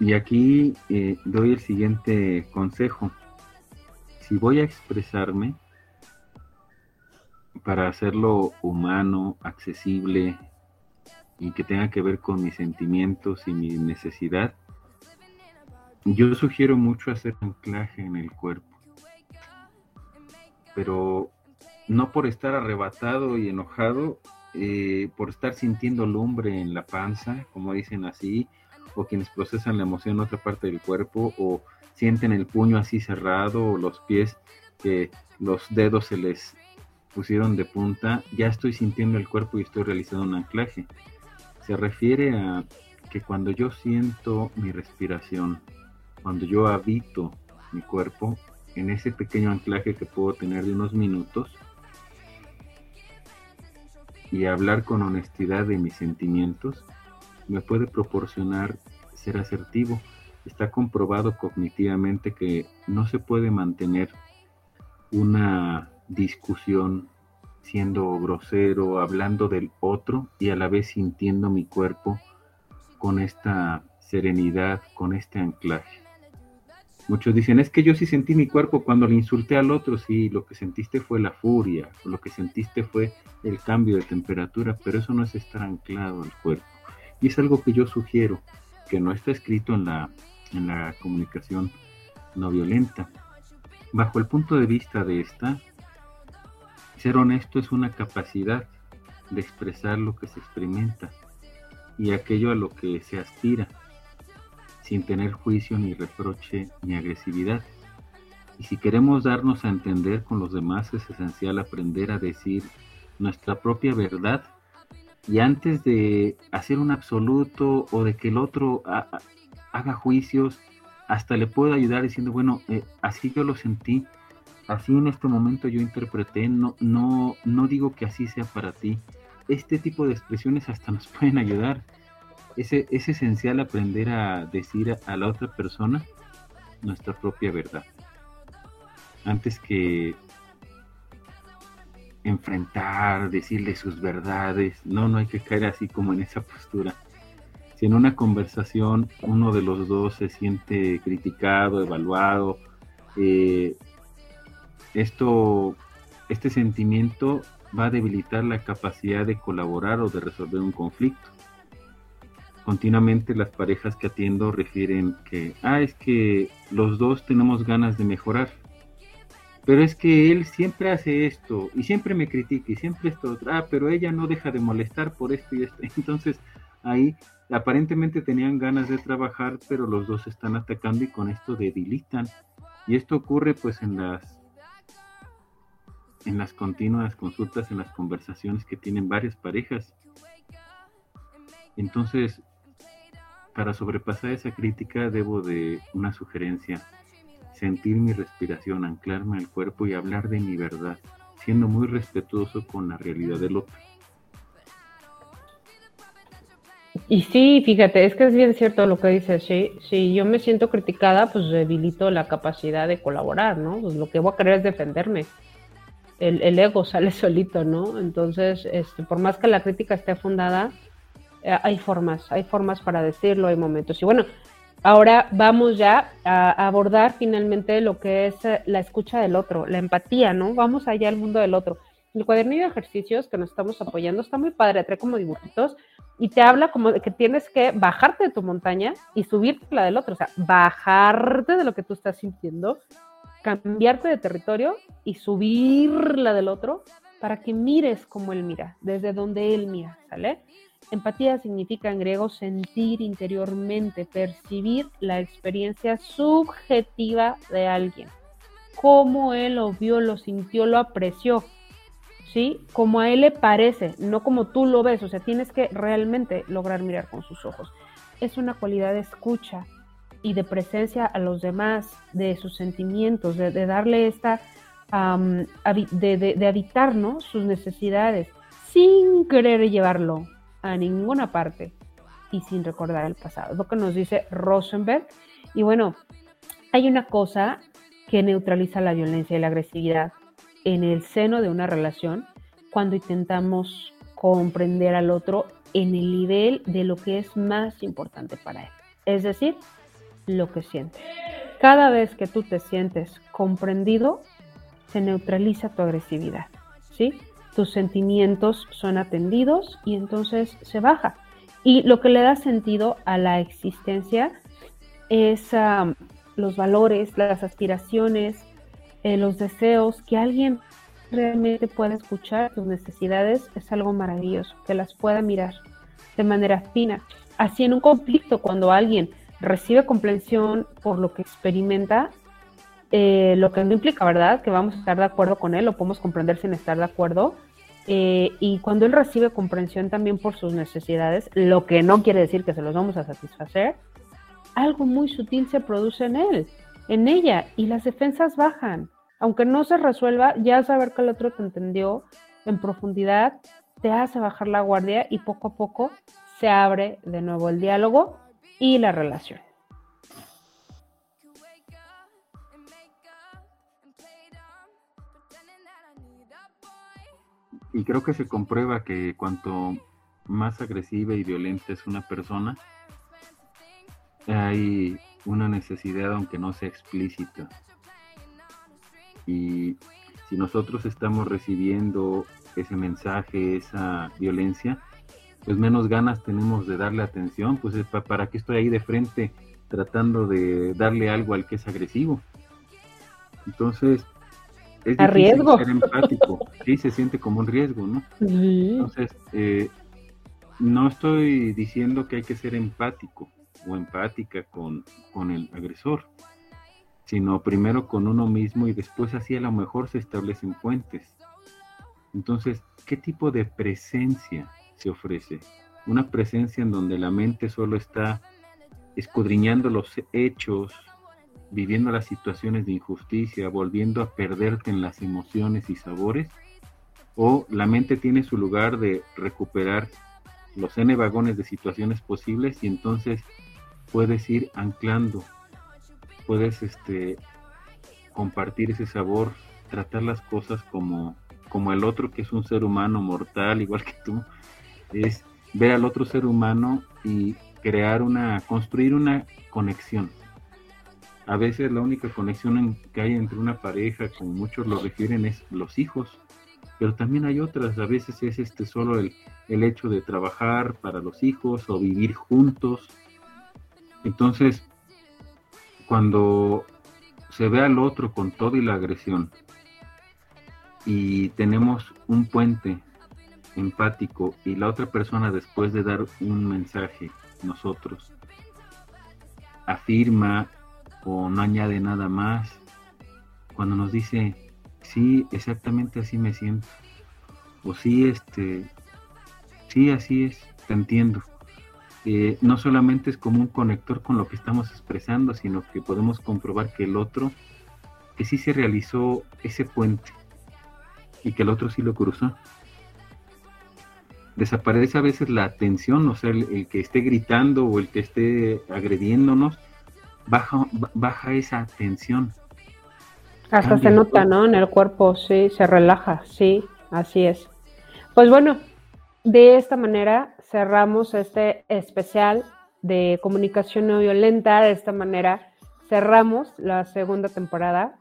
Y aquí eh, doy el siguiente consejo. Si voy a expresarme para hacerlo humano, accesible y que tenga que ver con mis sentimientos y mi necesidad, yo sugiero mucho hacer anclaje en el cuerpo. Pero no por estar arrebatado y enojado, eh, por estar sintiendo lumbre en la panza, como dicen así, o quienes procesan la emoción en otra parte del cuerpo, o sienten el puño así cerrado, o los pies que los dedos se les pusieron de punta, ya estoy sintiendo el cuerpo y estoy realizando un anclaje. Se refiere a que cuando yo siento mi respiración, cuando yo habito mi cuerpo, en ese pequeño anclaje que puedo tener de unos minutos y hablar con honestidad de mis sentimientos, me puede proporcionar ser asertivo. Está comprobado cognitivamente que no se puede mantener una discusión siendo grosero, hablando del otro y a la vez sintiendo mi cuerpo con esta serenidad, con este anclaje. Muchos dicen, es que yo sí sentí mi cuerpo cuando le insulté al otro, sí, lo que sentiste fue la furia, lo que sentiste fue el cambio de temperatura, pero eso no es estar anclado al cuerpo. Y es algo que yo sugiero, que no está escrito en la, en la comunicación no violenta. Bajo el punto de vista de esta, ser honesto es una capacidad de expresar lo que se experimenta y aquello a lo que se aspira sin tener juicio ni reproche ni agresividad. Y si queremos darnos a entender con los demás es esencial aprender a decir nuestra propia verdad y antes de hacer un absoluto o de que el otro haga juicios, hasta le puedo ayudar diciendo, bueno, eh, así yo lo sentí, así en este momento yo interpreté, no, no, no digo que así sea para ti. Este tipo de expresiones hasta nos pueden ayudar. Es, es esencial aprender a decir a la otra persona nuestra propia verdad. Antes que enfrentar, decirle sus verdades. No, no hay que caer así como en esa postura. Si en una conversación uno de los dos se siente criticado, evaluado, eh, esto, este sentimiento va a debilitar la capacidad de colaborar o de resolver un conflicto. Continuamente las parejas que atiendo refieren que, ah, es que los dos tenemos ganas de mejorar pero es que él siempre hace esto y siempre me critica y siempre esto, ah, pero ella no deja de molestar por esto y esto. Entonces ahí aparentemente tenían ganas de trabajar, pero los dos están atacando y con esto debilitan. Y esto ocurre pues en las en las continuas consultas, en las conversaciones que tienen varias parejas. Entonces, para sobrepasar esa crítica debo de una sugerencia sentir mi respiración, anclarme al cuerpo y hablar de mi verdad, siendo muy respetuoso con la realidad del otro. Y sí, fíjate, es que es bien cierto lo que dices, sí, si yo me siento criticada, pues debilito la capacidad de colaborar, ¿no? Pues lo que voy a querer es defenderme. El, ego sale solito, ¿no? Entonces, este, por más que la crítica esté fundada, eh, hay formas, hay formas para decirlo, hay momentos. Y bueno, Ahora vamos ya a abordar finalmente lo que es eh, la escucha del otro, la empatía, ¿no? Vamos allá al mundo del otro. El cuadernillo de ejercicios que nos estamos apoyando está muy padre, trae como dibujitos y te habla como de que tienes que bajarte de tu montaña y subirte la del otro, o sea, bajarte de lo que tú estás sintiendo, cambiarte de territorio y subir la del otro para que mires como él mira, desde donde él mira, ¿sale? Empatía significa en griego sentir interiormente, percibir la experiencia subjetiva de alguien. Cómo él lo vio, lo sintió, lo apreció. ¿Sí? Como a él le parece, no como tú lo ves. O sea, tienes que realmente lograr mirar con sus ojos. Es una cualidad de escucha y de presencia a los demás, de sus sentimientos, de, darle esta, de, de, habitar sus necesidades sin querer llevarlo a ninguna parte y sin recordar el pasado. Lo que nos dice Rosenberg. Y bueno, hay una cosa que neutraliza la violencia y la agresividad en el seno de una relación cuando intentamos comprender al otro en el nivel de lo que es más importante para él, es decir, lo que siente. Cada vez que tú te sientes comprendido, se neutraliza tu agresividad, ¿sí? tus sentimientos son atendidos y entonces se baja. Y lo que le da sentido a la existencia es los valores, las aspiraciones, eh, los deseos, que alguien realmente pueda escuchar tus necesidades es algo maravilloso, que las pueda mirar de manera fina. Así en un conflicto, cuando alguien recibe comprensión por lo que experimenta, eh, lo que no implica, ¿verdad? Que vamos a estar de acuerdo con él, lo podemos comprender sin estar de acuerdo. Eh, y cuando él recibe comprensión también por sus necesidades, lo que no quiere decir que se los vamos a satisfacer, algo muy sutil se produce en él, en ella, y las defensas bajan. Aunque no se resuelva, ya saber que el otro te entendió en profundidad te hace bajar la guardia y poco a poco se abre de nuevo el diálogo y la relación. Y creo que se comprueba que cuanto más agresiva y violenta es una persona, hay una necesidad aunque no sea explícita. Y si nosotros estamos recibiendo ese mensaje, esa violencia, pues menos ganas tenemos de darle atención, pues para qué estoy ahí de frente tratando de darle algo al que es agresivo. Entonces, es a riesgo. ser empático. Sí, se siente como un riesgo, ¿no? Entonces, eh, no estoy diciendo que hay que ser empático o empática con, con el agresor, sino primero con uno mismo y después así a lo mejor se establecen puentes. Entonces, ¿qué tipo de presencia se ofrece? Una presencia en donde la mente solo está escudriñando los hechos, viviendo las situaciones de injusticia, volviendo a perderte en las emociones y sabores, o la mente tiene su lugar de recuperar los n vagones de situaciones posibles y entonces puedes ir anclando, puedes este, compartir ese sabor, tratar las cosas como, como el otro que es un ser humano mortal igual que tú, es ver al otro ser humano y crear una, construir una conexión. A veces la única conexión que hay entre una pareja, como muchos lo refieren, es los hijos pero también hay otras, a veces es este solo el, el hecho de trabajar para los hijos o vivir juntos. Entonces, cuando se ve al otro con todo y la agresión y tenemos un puente empático y la otra persona después de dar un mensaje, nosotros, afirma o no añade nada más, cuando nos dice, sí, exactamente así me siento. O sí, este, sí, así es, te entiendo. Eh, no solamente es como un conector con lo que estamos expresando, sino que podemos comprobar que el otro, que sí se realizó ese puente y que el otro sí lo cruzó. Desaparece a veces la atención, o sea, el, que esté gritando o el que esté agrediéndonos, baja, baja esa atención hasta se nota, ¿no? En el cuerpo, sí, se relaja, sí, así es. Pues bueno, de esta manera cerramos este especial de comunicación no violenta. De esta manera cerramos la segunda temporada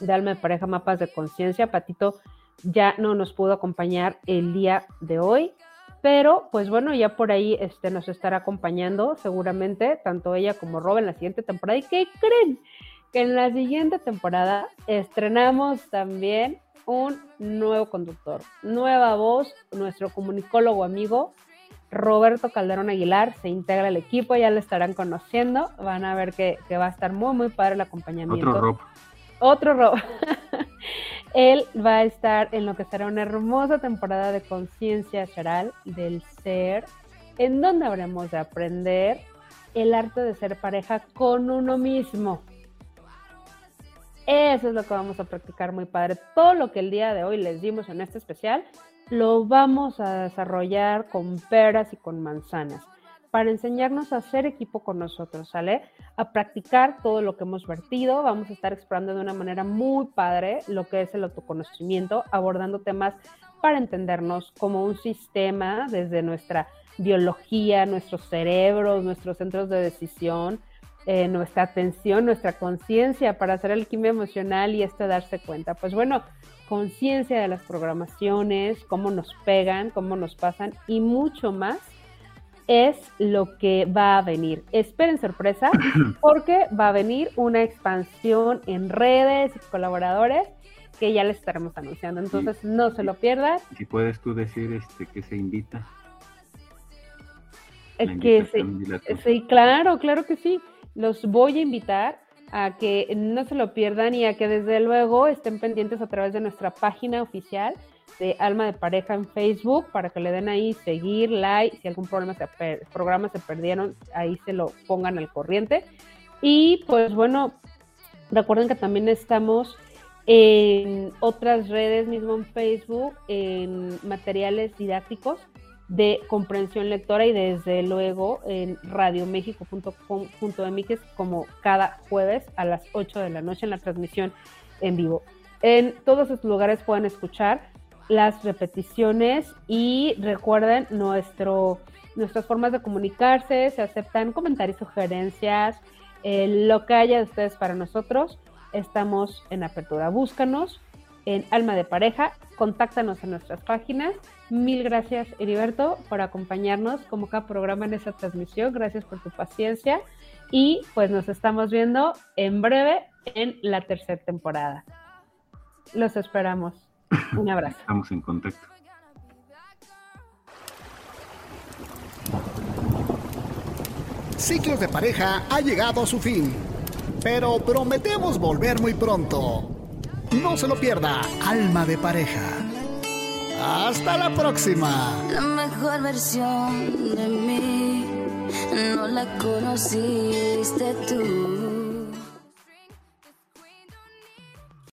de Alma de Pareja Mapas de Conciencia. Patito ya no nos pudo acompañar el día de hoy, pero pues bueno, ya por ahí este, nos estará acompañando seguramente, tanto ella como Rob en la siguiente temporada. ¿Y qué creen? que en la siguiente temporada estrenamos también un nuevo conductor, nueva voz, nuestro comunicólogo amigo Roberto Calderón Aguilar se integra al equipo, ya le estarán conociendo, van a ver que, va a estar muy, muy padre el acompañamiento. Otro Rob. Otro Rob. Él va a estar en lo que será una hermosa temporada de conciencia charal del ser, en donde habremos de aprender el arte de ser pareja con uno mismo. Eso es lo que vamos a practicar muy padre. Todo lo que el día de hoy les dimos en este especial, lo vamos a desarrollar con peras y con manzanas para enseñarnos a hacer equipo con nosotros, ¿sale? A practicar todo lo que hemos vertido. Vamos a estar explorando de una manera muy padre lo que es el autoconocimiento, abordando temas para entendernos como un sistema desde nuestra biología, nuestros cerebros, nuestros centros de decisión, eh, nuestra atención, nuestra conciencia para hacer alquimia emocional y esto darse cuenta. Pues bueno, conciencia de las programaciones, cómo nos pegan, cómo nos pasan y mucho más es lo que va a venir. Esperen sorpresa porque va a venir una expansión en redes y colaboradores que ya les estaremos anunciando. Entonces no se lo pierdan. Si puedes tú decir este que se invita. Es que sí, claro, claro que sí los voy a invitar a que no se lo pierdan y a que desde luego estén pendientes a través de nuestra página oficial de Alma de Pareja en Facebook para que le den ahí seguir, like, si algún problema se programa se perdieron, ahí se lo pongan al corriente. Y pues bueno, recuerden que también estamos en otras redes, mismo en Facebook, en materiales didácticos de comprensión lectora y desde luego en radiomexico.com.mx como cada jueves a las 8 de la noche en la transmisión en vivo. En todos estos lugares pueden escuchar las repeticiones y recuerden nuestro, nuestras formas de comunicarse, se aceptan comentarios, sugerencias, eh, lo que haya de ustedes para nosotros. Estamos en apertura. Búscanos en Alma de Pareja, contáctanos en nuestras páginas Mil gracias, Heriberto, por acompañarnos como cada programa en esa transmisión. Gracias por tu paciencia. Y pues nos estamos viendo en breve en la tercera temporada. Los esperamos. Un abrazo. Estamos en contacto. Ciclos de pareja ha llegado a su fin, pero prometemos volver muy pronto. No se lo pierda, Alma de Pareja. Hasta la próxima. La mejor versión de mí no la conociste tú.